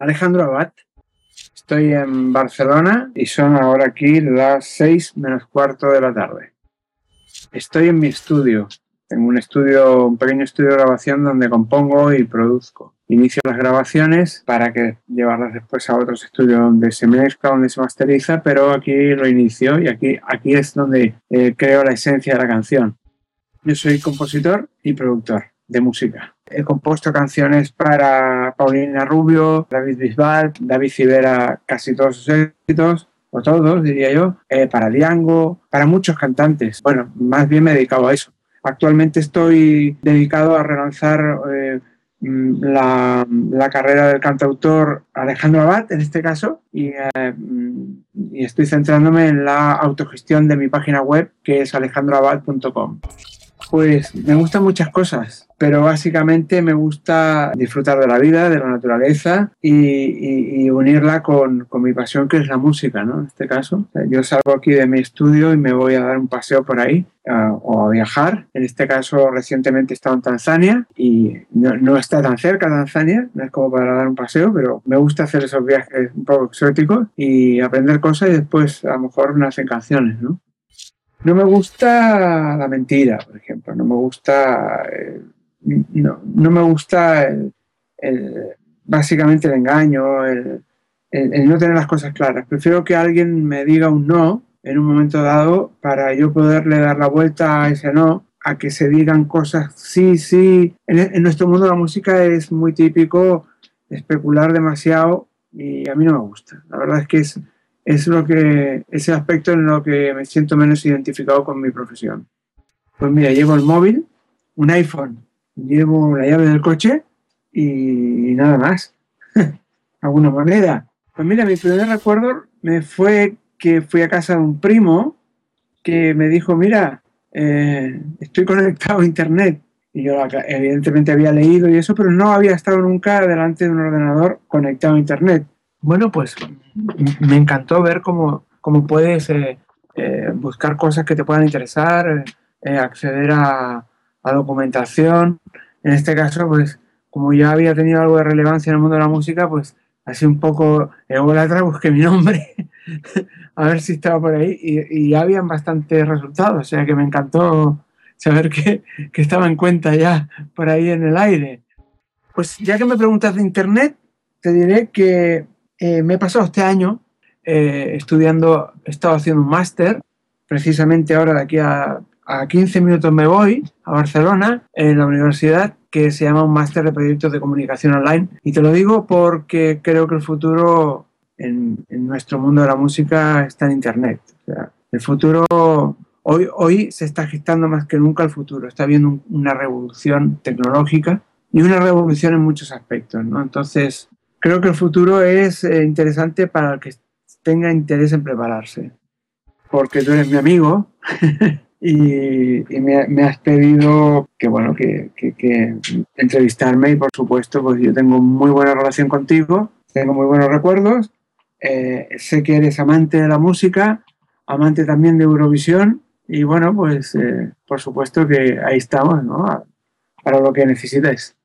Alejandro Abad. Estoy en Barcelona y son ahora aquí las 6 menos cuarto de la tarde. Estoy en mi estudio. Tengo un estudio, un pequeño estudio de grabación donde compongo y produzco. Inicio las grabaciones para que llevarlas después a otros estudios donde se mezcla, donde se masteriza, pero aquí lo inicio y aquí, aquí es donde eh, creo la esencia de la canción. Yo soy compositor y productor de música. He compuesto canciones para Paulina Rubio, David Bisbal, David Civera, casi todos sus éxitos, o todos, diría yo, eh, para Diango, para muchos cantantes. Bueno, más bien me he dedicado a eso. Actualmente estoy dedicado a relanzar eh, mm, la, carrera del cantautor Alejandro Abad, en este caso, y, eh, mm, y estoy centrándome en la autogestión de mi página web, que es alejandroabad.com. Pues me gustan muchas cosas, pero básicamente me gusta disfrutar de la vida, de la naturaleza y, unirla con, mi pasión que es la música, ¿no? En este caso, yo salgo aquí de mi estudio y me voy a dar un paseo por ahí uh, o a viajar. En este caso, recientemente he estado en Tanzania y no, no, está tan cerca Tanzania, no es como para dar un paseo, pero me gusta hacer esos viajes un poco exóticos y aprender cosas y después a lo mejor nacen canciones, ¿no? No me gusta la mentira, por ejemplo. No me gusta. Eh, no, no, me gusta el, básicamente el engaño, el, no tener las cosas claras. Prefiero que alguien me diga un no en un momento dado para yo poderle dar la vuelta a ese no, a que se digan cosas sí, sí. En, en nuestro mundo la música es muy típico especular demasiado y a mí no me gusta. La verdad es que es es lo que, ese aspecto en lo que me siento menos identificado con mi profesión. Pues mira, llevo el móvil, un iPhone, llevo la llave del coche y nada más. ¿Alguna moneda? Pues mira, mi primer recuerdo me fue que fui a casa de un primo que me dijo, mira, eh, estoy conectado a Internet. Y yo evidentemente había leído y eso, pero no había estado nunca delante de un ordenador conectado a Internet. Bueno, pues me encantó ver cómo, cómo puedes eh, eh, buscar cosas que te puedan interesar, eh, acceder a, a, documentación. En este caso, pues como ya había tenido algo de relevancia en el mundo de la música, pues así un poco ególatra busqué mi nombre a ver si estaba por ahí y, y habían bastantes resultados, o sea que me encantó saber que, que estaba en cuenta ya por ahí en el aire. Pues ya que me preguntas de Internet, te diré que eh, me he pasado este año eh, estudiando, he estado haciendo un máster, precisamente ahora de aquí a, a 15 minutos me voy a Barcelona, en la universidad, que se llama un máster de proyectos de comunicación online. Y te lo digo porque creo que el futuro en, nuestro mundo de la música está en Internet. El futuro, hoy, hoy se está gestando más que nunca el futuro. Está habiendo una revolución tecnológica y una revolución en muchos aspectos. ¿no? Entonces, creo que el futuro es eh, interesante para el que tenga interés en prepararse. Porque tú eres mi amigo y, me, has pedido que, bueno, que, entrevistarme y por supuesto pues yo tengo muy buena relación contigo, tengo muy buenos recuerdos, eh, sé que eres amante de la música, amante también de Eurovisión y bueno, pues eh, por supuesto que ahí estamos, ¿no? Para lo que necesites.